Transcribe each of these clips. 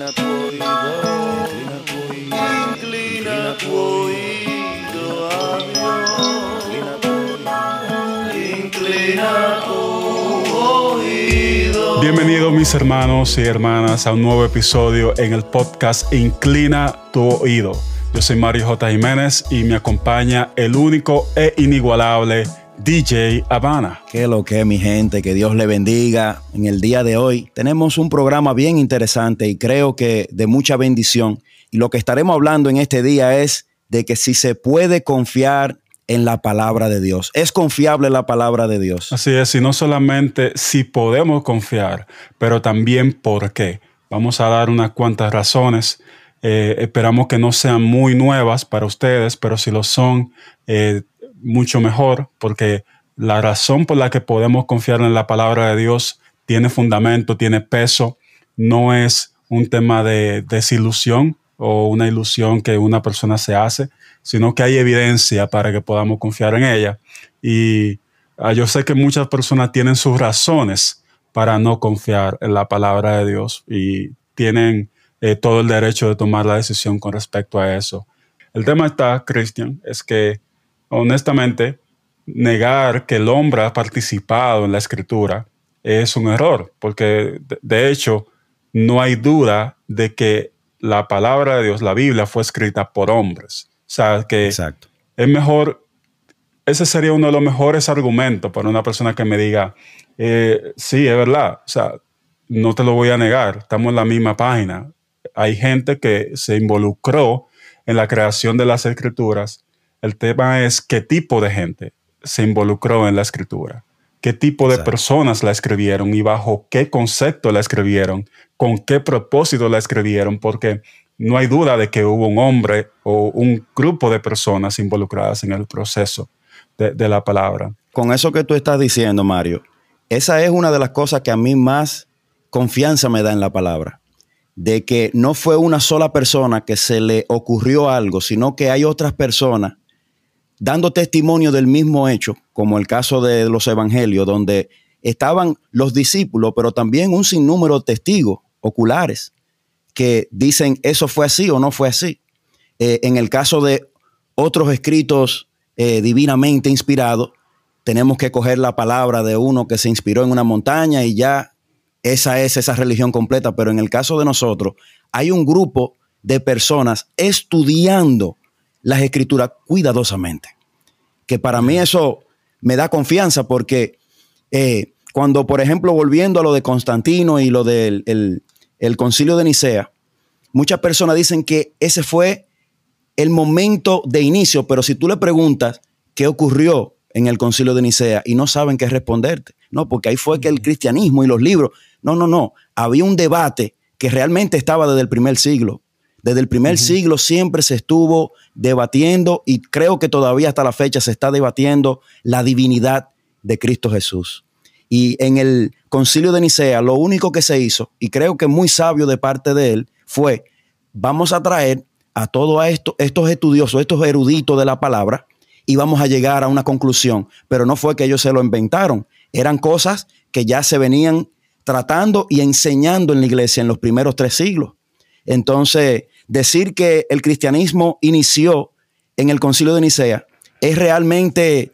Inclina tu oído, inclina tu oído a Dios. Inclina tu oído. Bienvenidos mis hermanos y hermanas a un nuevo episodio en el podcast Inclina tu oído. Yo soy Mario J. Jiménez y me acompaña el único e inigualable DJ Habana. Qué lo que mi gente, que Dios le bendiga. En el día de hoy tenemos un programa bien interesante y creo que de mucha bendición. Y lo que estaremos hablando en este día es de que si se puede confiar en la palabra de Dios. Es confiable la palabra de Dios. Así es, y no solamente si podemos confiar, pero también por qué. Vamos a dar unas cuantas razones. Eh, esperamos que no sean muy nuevas para ustedes, pero si lo son, eh, mucho mejor, porque la razón por la que podemos confiar en la palabra de Dios tiene fundamento, tiene peso, no es un tema de desilusión o una ilusión que una persona se hace, sino que hay evidencia para que podamos confiar en ella. Y ah, yo sé que muchas personas tienen sus razones para no confiar en la palabra de Dios y tienen eh, todo el derecho de tomar la decisión con respecto a eso. El tema está, Cristian, es que honestamente, negar que el hombre ha participado en la escritura es un error, porque de hecho no hay duda de que la palabra de Dios, la Biblia, fue escrita por hombres. O sea, que Exacto. es mejor, ese sería uno de los mejores argumentos para una persona que me diga, eh, sí, es verdad, o sea, no te lo voy a negar, estamos en la misma página. Hay gente que se involucró en la creación de las escrituras el tema es qué tipo de gente se involucró en la escritura, qué tipo de Exacto. personas la escribieron y bajo qué concepto la escribieron, con qué propósito la escribieron, porque no hay duda de que hubo un hombre o un grupo de personas involucradas en el proceso de, de la palabra. Con eso que tú estás diciendo, Mario, esa es una de las cosas que a mí más confianza me da en la palabra. De que no fue una sola persona que se le ocurrió algo, sino que hay otras personas dando testimonio del mismo hecho, como el caso de los evangelios, donde estaban los discípulos, pero también un sinnúmero de testigos oculares que dicen eso fue así o no fue así. Eh, en el caso de otros escritos eh, divinamente inspirados, tenemos que coger la palabra de uno que se inspiró en una montaña y ya esa es esa religión completa. Pero en el caso de nosotros, hay un grupo de personas estudiando las escrituras cuidadosamente. Que para mí eso me da confianza porque eh, cuando, por ejemplo, volviendo a lo de Constantino y lo del el, el concilio de Nicea, muchas personas dicen que ese fue el momento de inicio, pero si tú le preguntas qué ocurrió en el concilio de Nicea y no saben qué responderte, no, porque ahí fue que el cristianismo y los libros, no, no, no, había un debate que realmente estaba desde el primer siglo. Desde el primer siglo siempre se estuvo debatiendo y creo que todavía hasta la fecha se está debatiendo la divinidad de Cristo Jesús. Y en el concilio de Nicea lo único que se hizo, y creo que muy sabio de parte de él, fue vamos a traer a todos esto, estos estudiosos, estos eruditos de la palabra, y vamos a llegar a una conclusión. Pero no fue que ellos se lo inventaron, eran cosas que ya se venían tratando y enseñando en la iglesia en los primeros tres siglos. Entonces, decir que el cristianismo inició en el concilio de Nicea es realmente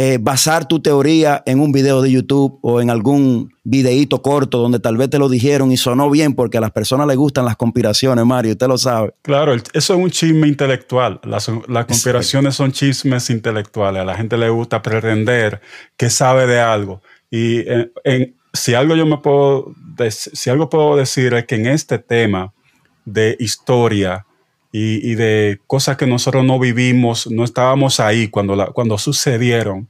eh, basar tu teoría en un video de YouTube o en algún videíto corto donde tal vez te lo dijeron y sonó bien porque a las personas les gustan las conspiraciones, Mario, usted lo sabe. Claro, eso es un chisme intelectual. Las, las conspiraciones son chismes intelectuales. A la gente le gusta pretender que sabe de algo. Y en- en- si algo yo me puedo, si algo puedo decir es que en este tema de historia y, y de cosas que nosotros no vivimos, no estábamos ahí cuando, la- cuando sucedieron,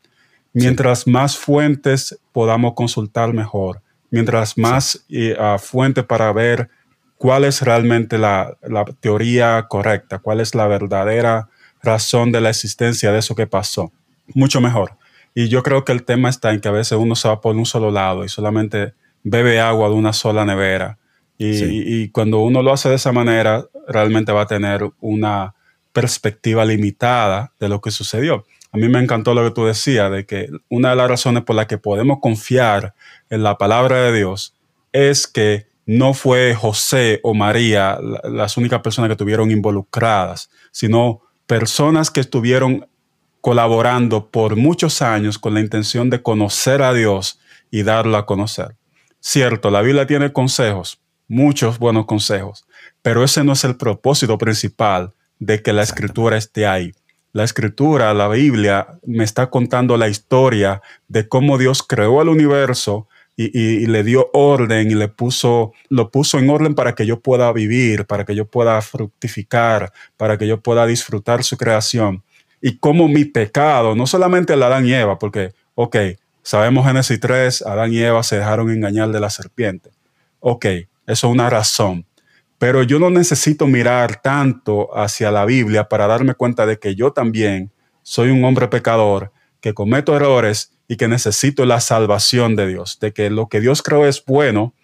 mientras más fuentes podamos consultar mejor, mientras más eh, ah, fuentes para ver cuál es realmente la, la teoría correcta, cuál es la verdadera razón de la existencia de eso que pasó, mucho mejor. Y yo creo que el tema está en que a veces uno se va por un solo lado y solamente bebe agua de una sola nevera. Y, Sí. y- y cuando uno lo hace de esa manera, realmente va a tener una perspectiva limitada de lo que sucedió. A mí me encantó lo que tú decías, de que una de las razones por las que podemos confiar en la palabra de Dios es que no fue José o María la- las únicas personas que estuvieron involucradas, sino personas que estuvieron colaborando por muchos años con la intención de conocer a Dios y darlo a conocer. Cierto, la Biblia tiene consejos, muchos buenos consejos, pero ese no es el propósito principal de que la escritura esté ahí. La escritura, la Biblia, me está contando la historia de cómo Dios creó el universo y, y- y le dio orden y le puso, lo puso en orden para que yo pueda vivir, para que yo pueda fructificar, para que yo pueda disfrutar su creación. Y cómo mi pecado, no solamente el Adán y Eva, porque, ok, sabemos Génesis 3, Adán y Eva se dejaron engañar de la serpiente. Ok, eso es una razón. Pero yo no necesito mirar tanto hacia la Biblia para darme cuenta de que yo también soy un hombre pecador, que cometo errores y que necesito la salvación de Dios, de que lo que Dios creó es bueno,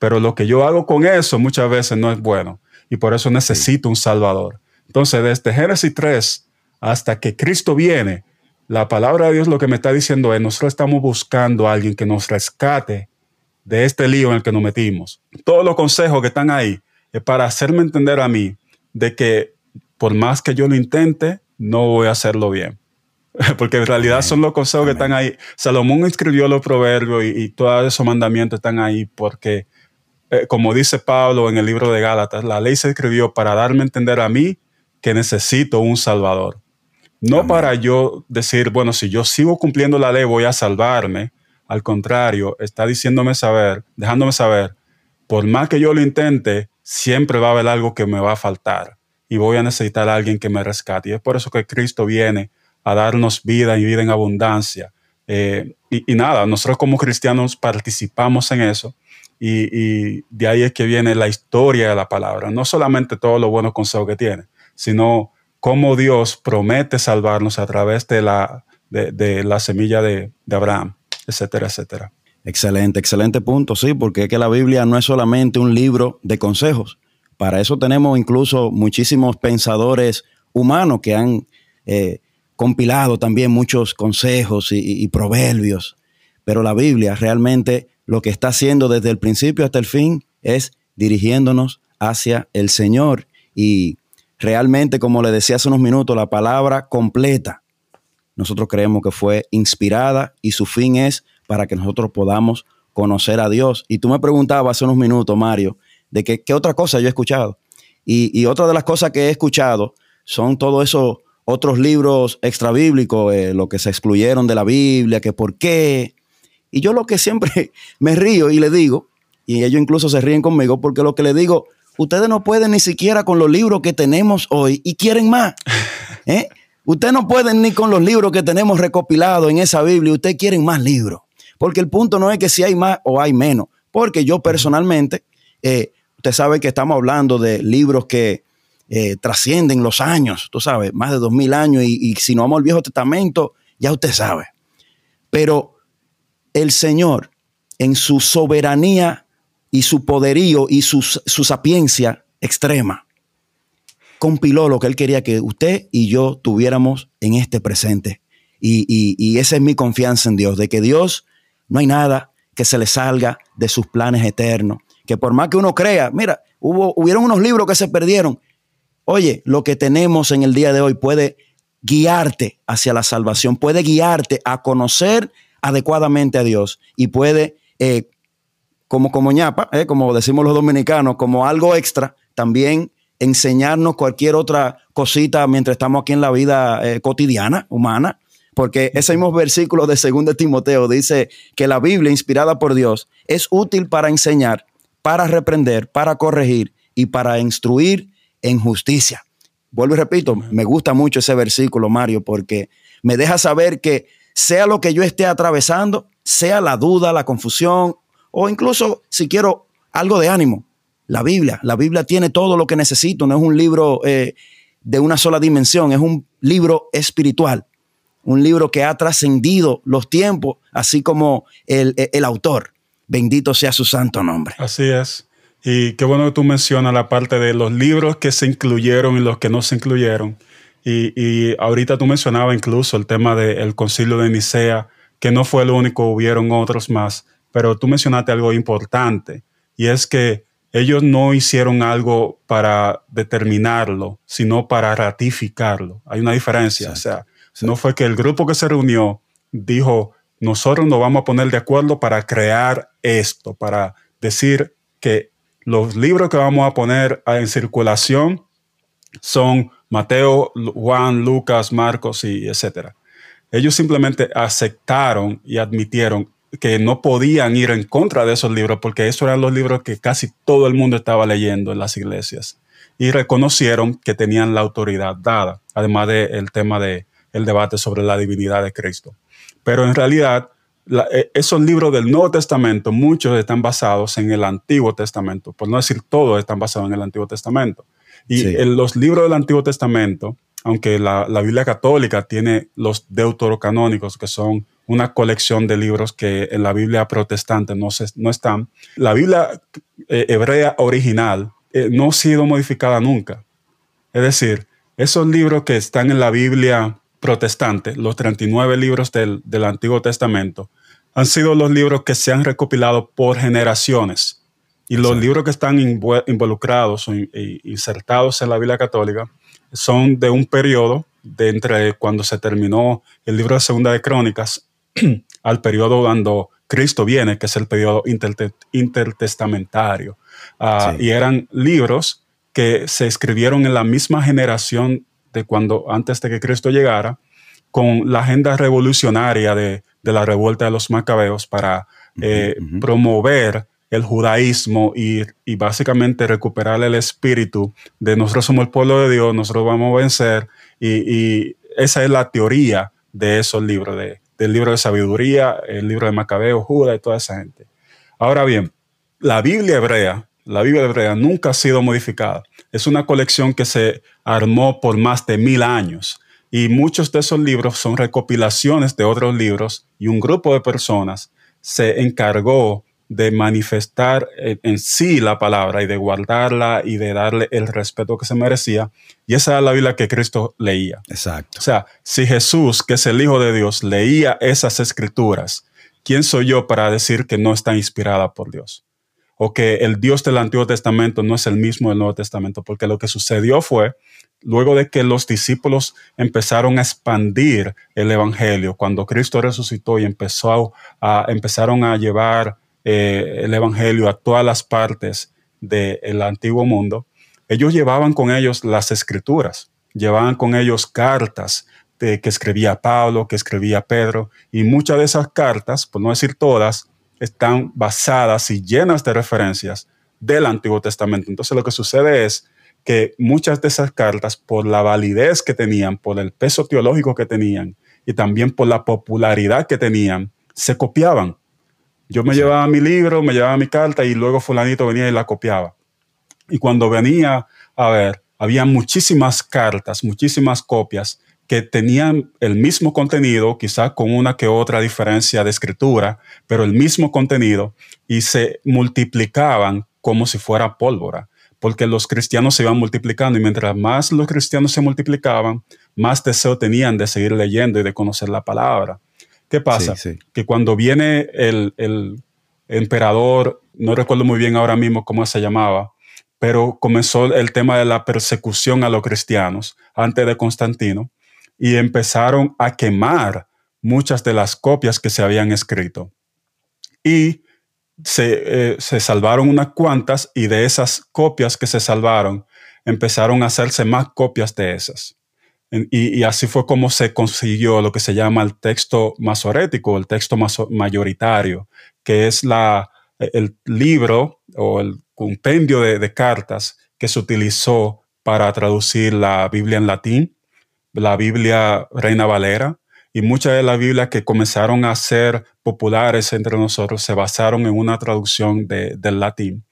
pero lo que yo hago con eso muchas veces no es bueno y por eso necesito un Salvador. Entonces, desde Génesis 3 hasta que Cristo viene, la palabra de Dios lo que me está diciendo es, nosotros estamos buscando a alguien que nos rescate de este lío en el que nos metimos. Todos los consejos que están ahí es para hacerme entender a mí de que por más que yo lo intente, no voy a hacerlo bien. Porque en realidad Amén. son los consejos que Amén. están ahí. Salomón escribió los proverbios y, y todos esos mandamientos están ahí porque, eh, como dice Pablo en el libro de Gálatas, la ley se escribió para darme a entender a mí que necesito un Salvador. No Amén. para yo decir, bueno, si yo sigo cumpliendo la ley voy a salvarme. Al contrario, está diciéndome saber, dejándome saber, por más que yo lo intente, siempre va a haber algo que me va a faltar y voy a necesitar a alguien que me rescate. Y es por eso que Cristo viene a darnos vida y vida en abundancia. Eh, y, y nada, nosotros como cristianos participamos en eso y, de ahí es que viene la historia de la palabra. No solamente todos los buenos consejos que tiene, sino cómo Dios promete salvarnos a través de la, de, la semilla de Abraham, etcétera, etcétera. Excelente, excelente punto, sí, porque es que la Biblia no es solamente un libro de consejos. Para eso tenemos incluso muchísimos pensadores humanos que han eh, compilado también muchos consejos y, proverbios. Pero la Biblia realmente lo que está haciendo desde el principio hasta el fin es dirigiéndonos hacia el Señor. Y realmente, como le decía hace unos minutos, la palabra completa nosotros creemos que fue inspirada y su fin es para que nosotros podamos conocer a Dios. Y tú me preguntabas hace unos minutos, Mario, de que, qué otra cosa yo he escuchado. Y, y otra de las cosas que he escuchado son todos esos otros libros extrabíblicos, eh, lo que se excluyeron de la Biblia, que por qué. Y yo lo que siempre me río y le digo, y ellos incluso se ríen conmigo, porque lo que le digo, ustedes no pueden ni siquiera con los libros que tenemos hoy y quieren más. ¿eh? Ustedes no pueden ni con los libros que tenemos recopilados en esa Biblia, ustedes quieren más libros. Porque el punto no es que si hay más o hay menos. Porque yo personalmente, eh, usted sabe que estamos hablando de libros que eh, trascienden los años, tú sabes, más de dos mil años. Y, y si no vamos al Viejo Testamento, ya usted sabe. Pero el Señor, en su soberanía y su poderío y su, su sapiencia extrema, compiló lo que Él quería que usted y yo tuviéramos en este presente. Y, y, esa es mi confianza en Dios, de que Dios no hay nada que se le salga de sus planes eternos. Que por más que uno crea, mira, hubo, hubieron unos libros que se perdieron. Oye, lo que tenemos en el día de hoy puede guiarte hacia la salvación, puede guiarte a conocer adecuadamente a Dios y puede, eh, como, como ñapa, eh, como decimos los dominicanos, como algo extra, también enseñarnos cualquier otra cosita mientras estamos aquí en la vida eh, cotidiana, humana, porque ese mismo versículo de 2 Timoteo dice que la Biblia, inspirada por Dios, es útil para enseñar, para reprender, para corregir y para instruir en justicia. Vuelvo y repito, me gusta mucho ese versículo, Mario, porque me deja saber que sea lo que yo esté atravesando, sea la duda, la confusión, o incluso si quiero algo de ánimo, la Biblia. La Biblia tiene todo lo que necesito, no es un libro eh, de una sola dimensión, es un libro espiritual, un libro que ha trascendido los tiempos, así como el, el, autor. Bendito sea su santo nombre. Así es. Y qué bueno que tú mencionas la parte de los libros que se incluyeron y los que no se incluyeron. Y, y ahorita tú mencionabas incluso el tema del concilio de Nicea, que no fue el único, hubieron otros más, pero tú mencionaste algo importante, y es que ellos no hicieron algo para determinarlo, sino para ratificarlo. Hay una diferencia. O sea, no fue que el grupo que se reunió dijo, nosotros nos vamos a poner de acuerdo para crear esto, para decir que los libros que vamos a poner en circulación son Mateo, Juan, Lucas, Marcos y etcétera. Ellos simplemente aceptaron y admitieron que no podían ir en contra de esos libros porque esos eran los libros que casi todo el mundo estaba leyendo en las iglesias y reconocieron que tenían la autoridad dada, además del tema del el debate sobre la divinidad de Cristo. Pero en realidad, eh, esos libros del Nuevo Testamento, muchos están basados en el Antiguo Testamento, por no decir todos están basados en el Antiguo Testamento. Y en los libros del Antiguo Testamento, aunque la, Biblia católica tiene los deuterocanónicos, que son una colección de libros que en la Biblia protestante no, se, no están, la Biblia eh, hebrea original eh, no ha sido modificada nunca. Es decir, esos libros que están en la Biblia protestante, los 39 libros del, del Antiguo Testamento, han sido los libros que se han recopilado por generaciones. Y los libros que están involucrados o insertados en la Biblia católica son de un periodo de entre cuando se terminó el libro de Segunda de Crónicas al periodo cuando Cristo viene, que es el periodo intertestamentario. Ah, y eran libros que se escribieron en la misma generación de cuando antes de que Cristo llegara, con la agenda revolucionaria de, la revuelta de los macabeos para eh, promover el judaísmo y, básicamente recuperar el espíritu de nosotros somos el pueblo de Dios, nosotros vamos a vencer. Y, esa es la teoría de esos libros, de, del libro de sabiduría, el libro de Macabeo, Judá y toda esa gente. Ahora bien, la Biblia hebrea, la Biblia hebrea nunca ha sido modificada. Es una colección que se armó por más de mil años. Y muchos de esos libros son recopilaciones de otros libros y un grupo de personas se encargó de manifestar en sí la palabra y de guardarla y de darle el respeto que se merecía. Y esa era la Biblia que Cristo leía. Exacto. O sea, si Jesús, que es el Hijo de Dios, leía esas escrituras, ¿quién soy yo para decir que no está inspirada por Dios? O que el Dios del Antiguo Testamento no es el mismo del Nuevo Testamento, porque lo que sucedió fue, luego de que los discípulos empezaron a expandir el Evangelio, cuando Cristo resucitó y empezó a, empezaron a llevar eh, el Evangelio a todas las partes del antiguo mundo, ellos llevaban con ellos las escrituras, llevaban con ellos cartas de, que escribía Pablo, que escribía Pedro, y muchas de esas cartas, por no decir todas, están basadas y llenas de referencias del Antiguo Testamento. Entonces lo que sucede es que muchas de esas cartas, por la validez que tenían, por el peso teológico que tenían y también por la popularidad que tenían, se copiaban. Yo me llevaba mi libro, me llevaba mi carta y luego fulanito venía y la copiaba. Y cuando venía a ver, había muchísimas cartas, muchísimas copias que tenían el mismo contenido, quizás con una que otra diferencia de escritura, pero el mismo contenido y se multiplicaban como si fuera pólvora, porque los cristianos se iban multiplicando y mientras más los cristianos se multiplicaban, más deseo tenían de seguir leyendo y de conocer la palabra. ¿Qué pasa? Que cuando viene el, emperador, no recuerdo muy bien ahora mismo cómo se llamaba, pero comenzó el tema de la persecución a los cristianos antes de Constantino y empezaron a quemar muchas de las copias que se habían escrito. Y se, eh, se, salvaron unas cuantas y de esas copias que se salvaron empezaron a hacerse más copias de esas. Y, así fue como se consiguió lo que se llama el texto masorético, el texto mayoritario, que es la, el libro o el compendio de, cartas que se utilizó para traducir la Biblia en latín, la Biblia Reina Valera, y muchas de las Biblias que comenzaron a ser populares entre nosotros se basaron en una traducción del latín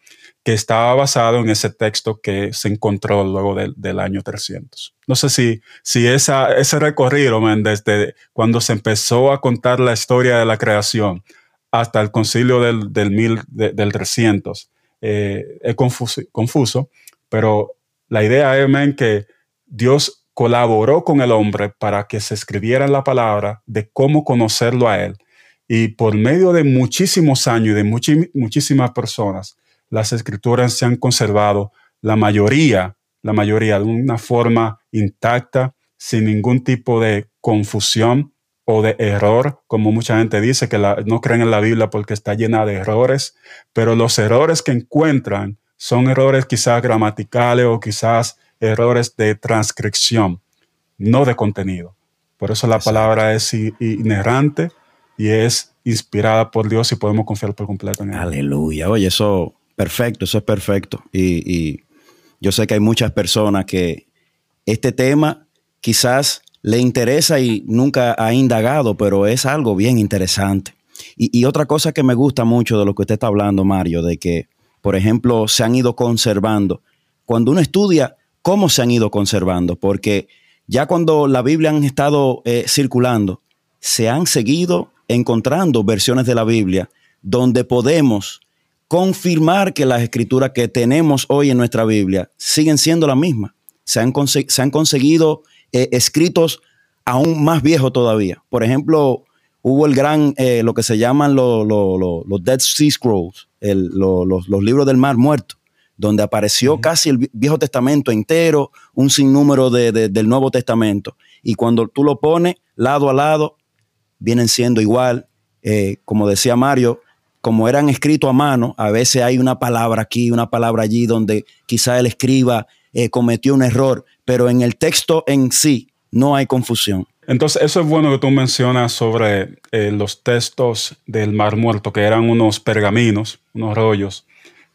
que estaba basado en ese texto que se encontró luego del año 300. No sé si, si esa, ese recorrido, desde cuando se empezó a contar la historia de la creación hasta el concilio del, del, mil, del 300, eh, es confuso, confuso, pero la idea es que Dios colaboró con el hombre para que se escribiera la palabra de cómo conocerlo a él. Y por medio de muchísimos años y de muchísimas personas, las escrituras se han conservado, la mayoría, la mayoría de una forma intacta, sin ningún tipo de confusión o de error, como mucha gente dice que la- no creen en la Biblia porque está llena de errores, pero los errores que encuentran son errores quizás gramaticales o quizás errores de transcripción, no de contenido. Por eso la palabra es inerrante y es inspirada por Dios y podemos confiar por completo en ella. Aleluya. Oye, eso perfecto, eso es perfecto. Y, yo sé que hay muchas personas que este tema quizás le interesa y nunca ha indagado, pero es algo bien interesante. Y, y otra cosa que me gusta mucho de lo que usted está hablando, Mario, de que, por ejemplo, se han ido conservando. Cuando uno estudia cómo se han ido conservando, porque ya cuando la Biblia han estado eh, circulando, se han seguido encontrando versiones de la Biblia donde podemos confirmar que las escrituras que tenemos hoy en nuestra Biblia siguen siendo las mismas. Se han, conse- se han conseguido eh, escritos aún más viejos todavía. Por ejemplo, hubo el gran, eh, lo que se llaman lo- lo- lo- los Dead Sea Scrolls, el- los, libros del mar muerto, donde apareció casi el Vi- Viejo Testamento entero, un sinnúmero de- de- del Nuevo Testamento. Y cuando tú lo pones lado a lado, vienen siendo igual. Eh, como decía Mario, como eran escritos a mano, a veces hay una palabra aquí, una palabra allí, donde quizá el escriba eh, cometió un error, pero en el texto en sí no hay confusión. Entonces, eso es bueno que tú mencionas sobre eh, los textos del Mar Muerto, que eran unos pergaminos, unos rollos,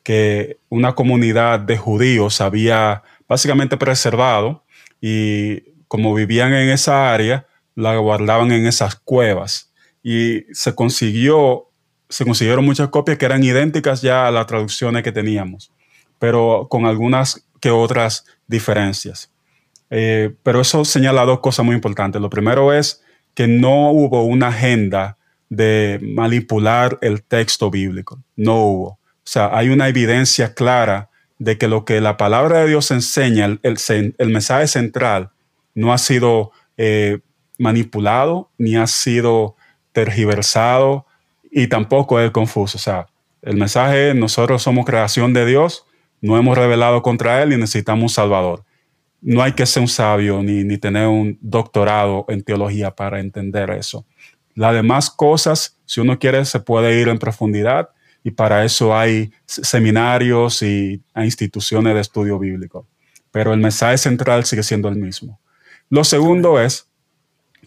que una comunidad de judíos había básicamente preservado y como vivían en esa área, la guardaban en esas cuevas. Y se consiguió, se consiguieron muchas copias que eran idénticas ya a las traducciones que teníamos, pero con algunas que otras diferencias. Eh, pero eso señala dos cosas muy importantes. Lo primero es que no hubo una agenda de manipular el texto bíblico. No hubo. O sea, hay una evidencia clara de que lo que la palabra de Dios enseña, el, mensaje central, no ha sido eh, manipulado ni ha sido tergiversado y tampoco es confuso. O sea, el mensaje es, nosotros somos creación de Dios, no hemos revelado contra Él y necesitamos un Salvador no hay que ser un sabio ni, ni tener un doctorado en teología para entender eso. Las demás cosas, si uno quiere, se puede ir en profundidad y para eso hay seminarios y instituciones de estudio bíblico. Pero el mensaje central sigue siendo el mismo. Lo segundo es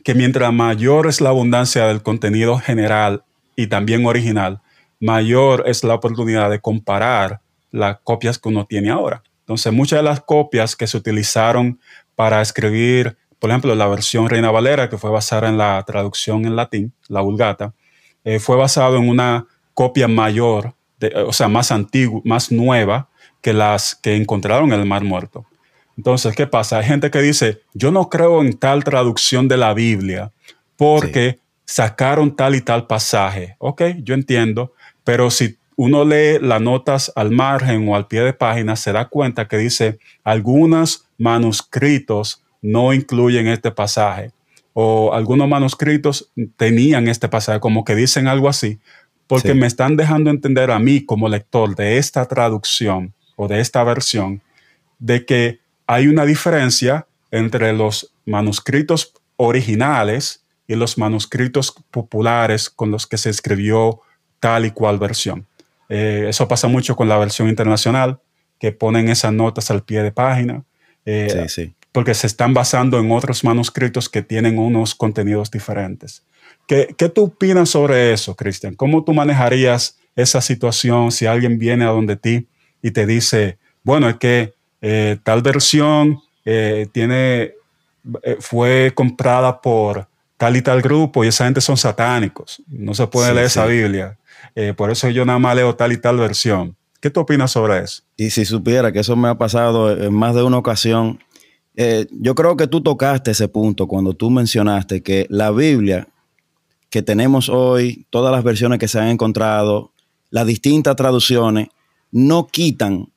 que mientras mayor es la abundancia del contenido general y también original, mayor es la oportunidad de comparar las copias que uno tiene ahora. Entonces, muchas de las copias que se utilizaron para escribir, por ejemplo, la versión Reina Valera, que fue basada en la traducción en latín, la Vulgata, eh, fue basado en una copia mayor, de- o sea, más antigua, más nueva que las que encontraron en el Mar Muerto. Entonces, ¿qué pasa? Hay gente que dice, yo no creo en tal traducción de la Biblia porque sacaron tal y tal pasaje. Ok, yo entiendo, pero si uno lee las notas al margen o al pie de página, se da cuenta que dice, algunos manuscritos no incluyen este pasaje o algunos manuscritos tenían este pasaje, como que dicen algo así, porque Sí. me están dejando entender a mí como lector de esta traducción o de esta versión de que hay una diferencia entre los manuscritos originales y los manuscritos populares con los que se escribió tal y cual versión. Eh, eso pasa mucho con la versión internacional, que ponen esas notas al pie de página, eh, Sí, sí. porque se están basando en otros manuscritos que tienen unos contenidos diferentes. ¿Qué, qué tú opinas sobre eso, Cristian? ¿Cómo tú manejarías esa situación si alguien viene a donde ti y te dice, bueno, es que eh, tal versión tiene, fue comprada por tal y tal grupo y esa gente son satánicos, no se puede Sí, leer sí. esa Biblia, Eh, por eso yo nada más leo tal y tal versión. ¿Qué tú opinas sobre eso? Y si supiera que eso me ha pasado en más de una ocasión, eh, yo creo que tú tocaste ese punto cuando tú mencionaste que la Biblia que tenemos hoy, todas las versiones que se han encontrado, las distintas traducciones, no quitan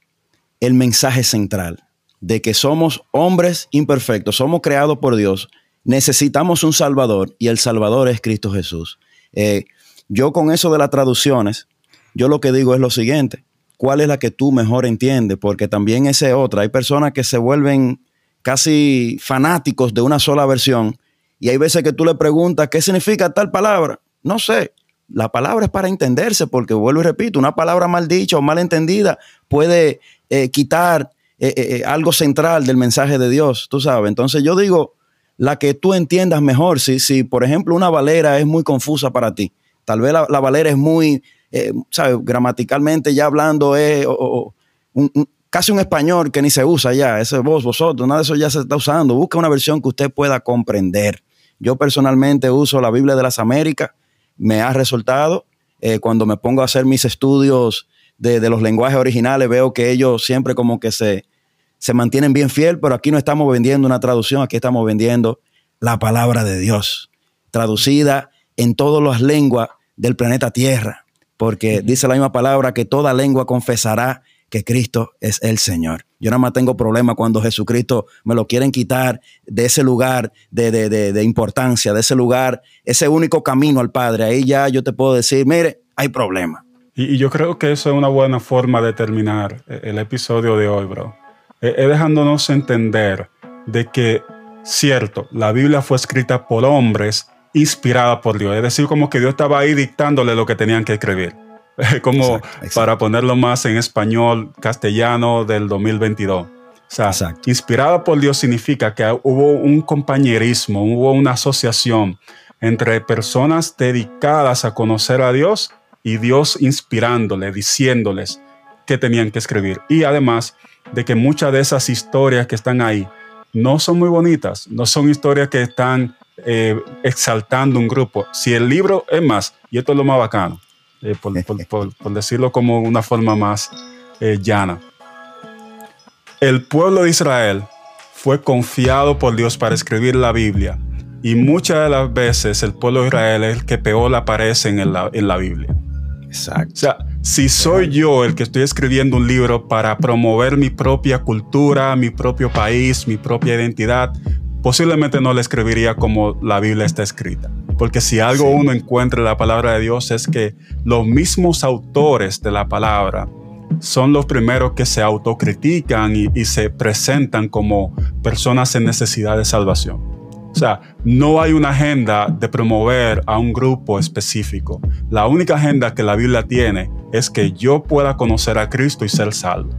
el mensaje central de que somos hombres imperfectos, somos creados por Dios, necesitamos un Salvador y el Salvador es Cristo Jesús. Eh, yo con eso de las traducciones, yo lo que digo es lo siguiente, cuál es la que tú mejor entiendes, porque también esa es otra. Hay personas que se vuelven casi fanáticos de una sola versión y hay veces que tú le preguntas qué significa tal palabra. No sé. La palabra es para entenderse, porque vuelvo y repito, una palabra mal dicha o mal entendida puede eh, quitar eh, algo central del mensaje de Dios, tú sabes. Entonces yo digo, la que tú entiendas mejor, si, si por ejemplo una valera es muy confusa para ti, tal vez la, la valera es muy, ¿sabes? Gramaticalmente ya hablando es casi un español que ni se usa ya, ese vos, vosotros, nada de eso ya se está usando. Busca una versión que usted pueda comprender. Yo personalmente uso la Biblia de las Américas, me ha resultado. Eh, cuando me pongo a hacer mis estudios de, los lenguajes originales, veo que ellos siempre como que se, se mantienen bien fiel, pero aquí no estamos vendiendo una traducción, aquí estamos vendiendo la palabra de Dios, traducida en todas las lenguas del planeta Tierra, porque dice la misma palabra que toda lengua confesará que Cristo es el Señor. Yo nada más tengo problema cuando Jesucristo me lo quieren quitar de ese lugar de, de, importancia, de ese lugar, ese único camino al Padre. Ahí ya yo te puedo decir, mire, hay problema. Y, yo creo que eso es una buena forma de terminar eh, el episodio de hoy, bro. Es dejándonos entender de que, cierto, la Biblia fue escrita por hombres inspirada por Dios. Es decir, como que Dios estaba ahí dictándole lo que tenían que escribir como para ponerlo más en español castellano del 2022. O sea, inspirada por Dios significa que hubo un compañerismo, hubo una asociación entre personas dedicadas a conocer a Dios y Dios inspirándole, diciéndoles qué tenían que escribir. Y además de que muchas de esas historias que están ahí no son muy bonitas, no son historias que están eh, exaltando un grupo. Si el libro es más, y esto es lo más bacano, eh, por, decirlo como una forma más eh, llana. El pueblo de Israel fue confiado por Dios para escribir la Biblia y muchas de las veces el pueblo de Israel es el que peor aparece en la, en la Biblia. Exacto. O sea, si soy yo el que estoy escribiendo un libro para promover mi propia cultura, mi propio país, mi propia identidad, posiblemente no le escribiría como la Biblia está escrita. Porque si algo uno encuentra en la palabra de Dios es que los mismos autores de la palabra son los primeros que se autocritican y, se presentan como personas en necesidad de salvación. O sea, no hay una agenda de promover a un grupo específico. La única agenda que la Biblia tiene es que yo pueda conocer a Cristo y ser salvo.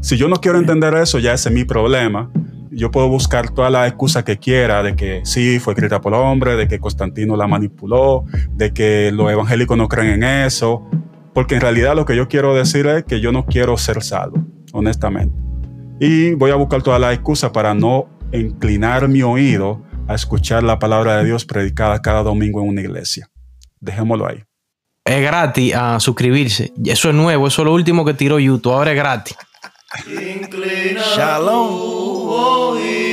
Si yo no quiero entender eso, ya ese es mi problema yo puedo buscar toda la excusa que quiera de que sí, fue escrita por hombre, de que Constantino la manipuló, de que los evangélicos no creen en eso, porque en realidad lo que yo quiero decir es que yo no quiero ser salvo, honestamente. Y voy a buscar toda la excusa para no inclinar mi oído a escuchar la palabra de Dios predicada cada domingo en una iglesia. Dejémoslo ahí. Es gratis a suscribirse. Eso es nuevo, eso es lo último que tiró YouTube. Ahora es gratis. Shalom.